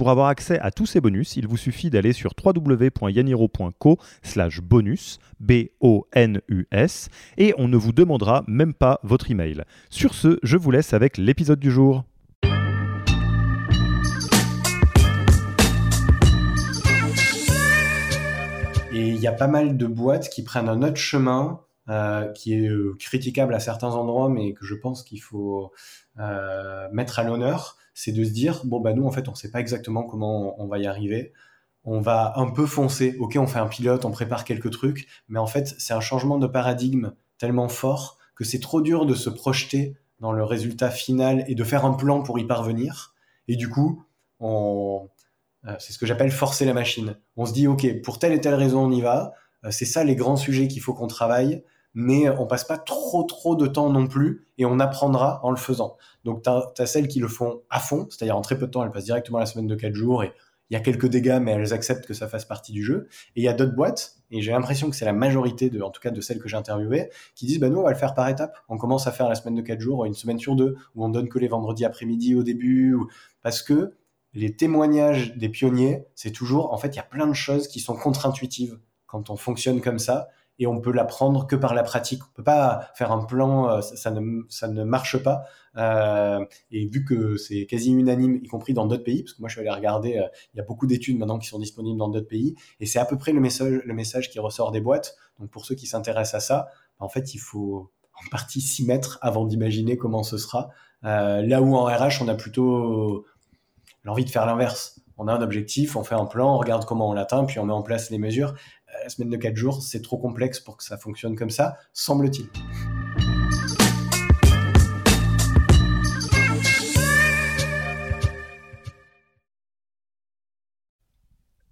Pour avoir accès à tous ces bonus, il vous suffit d'aller sur www.yaniro.co slash bonus, B-O-N-U-S, et on ne vous demandera même pas votre email. Sur ce, je vous laisse avec l'épisode du jour. Et il y a pas mal de boîtes qui prennent un autre chemin qui est euh, critiquable à certains endroits, mais que je pense qu'il faut euh, mettre à l'honneur c'est de se dire bon bah nous en fait on sait pas exactement comment on, va y arriver. On va un peu foncer. Ok, on fait un pilote, on prépare quelques trucs, mais en fait c'est un changement de paradigme tellement fort que c'est trop dur de se projeter dans le résultat final et de faire un plan pour y parvenir. Et du coup, euh, c'est ce que j'appelle forcer la machine. On se dit, OK, pour telle et telle raison, on y va. Euh, c'est ça les grands sujets qu'il faut qu'on travaille mais on passe pas trop trop de temps non plus et on apprendra en le faisant. Donc tu as, celles qui le font à fond, c'est-à-dire en très peu de temps, elles passent directement la semaine de 4 jours et il y a quelques dégâts, mais elles acceptent que ça fasse partie du jeu. Et il y a d'autres boîtes, et j'ai l'impression que c'est la majorité, de, en tout cas de celles que j'ai interviewées, qui disent bah, nous, on va le faire par étapes. On commence à faire la semaine de 4 jours, une semaine sur deux, où on donne que les vendredis après-midi au début, parce que les témoignages des pionniers, c'est toujours, en fait, il y a plein de choses qui sont contre-intuitives quand on fonctionne comme ça et on peut l'apprendre que par la pratique. On peut pas faire un plan, euh, ça, ne, ça ne marche pas. Euh, et vu que c'est quasi unanime, y compris dans d'autres pays, parce que moi je suis allé regarder, euh, il y a beaucoup d'études maintenant qui sont disponibles dans d'autres pays, et c'est à peu près le message, le message qui ressort des boîtes. Donc pour ceux qui s'intéressent à ça, en fait il faut en partie s'y mettre avant d'imaginer comment ce sera. là où en RH on a plutôt l'envie de faire l'inverse. On a un objectif, on fait un plan, on regarde comment on l'atteint, puis on met en place les mesures semaine de 4 jours, c'est trop complexe pour que ça fonctionne comme ça, semble-t-il.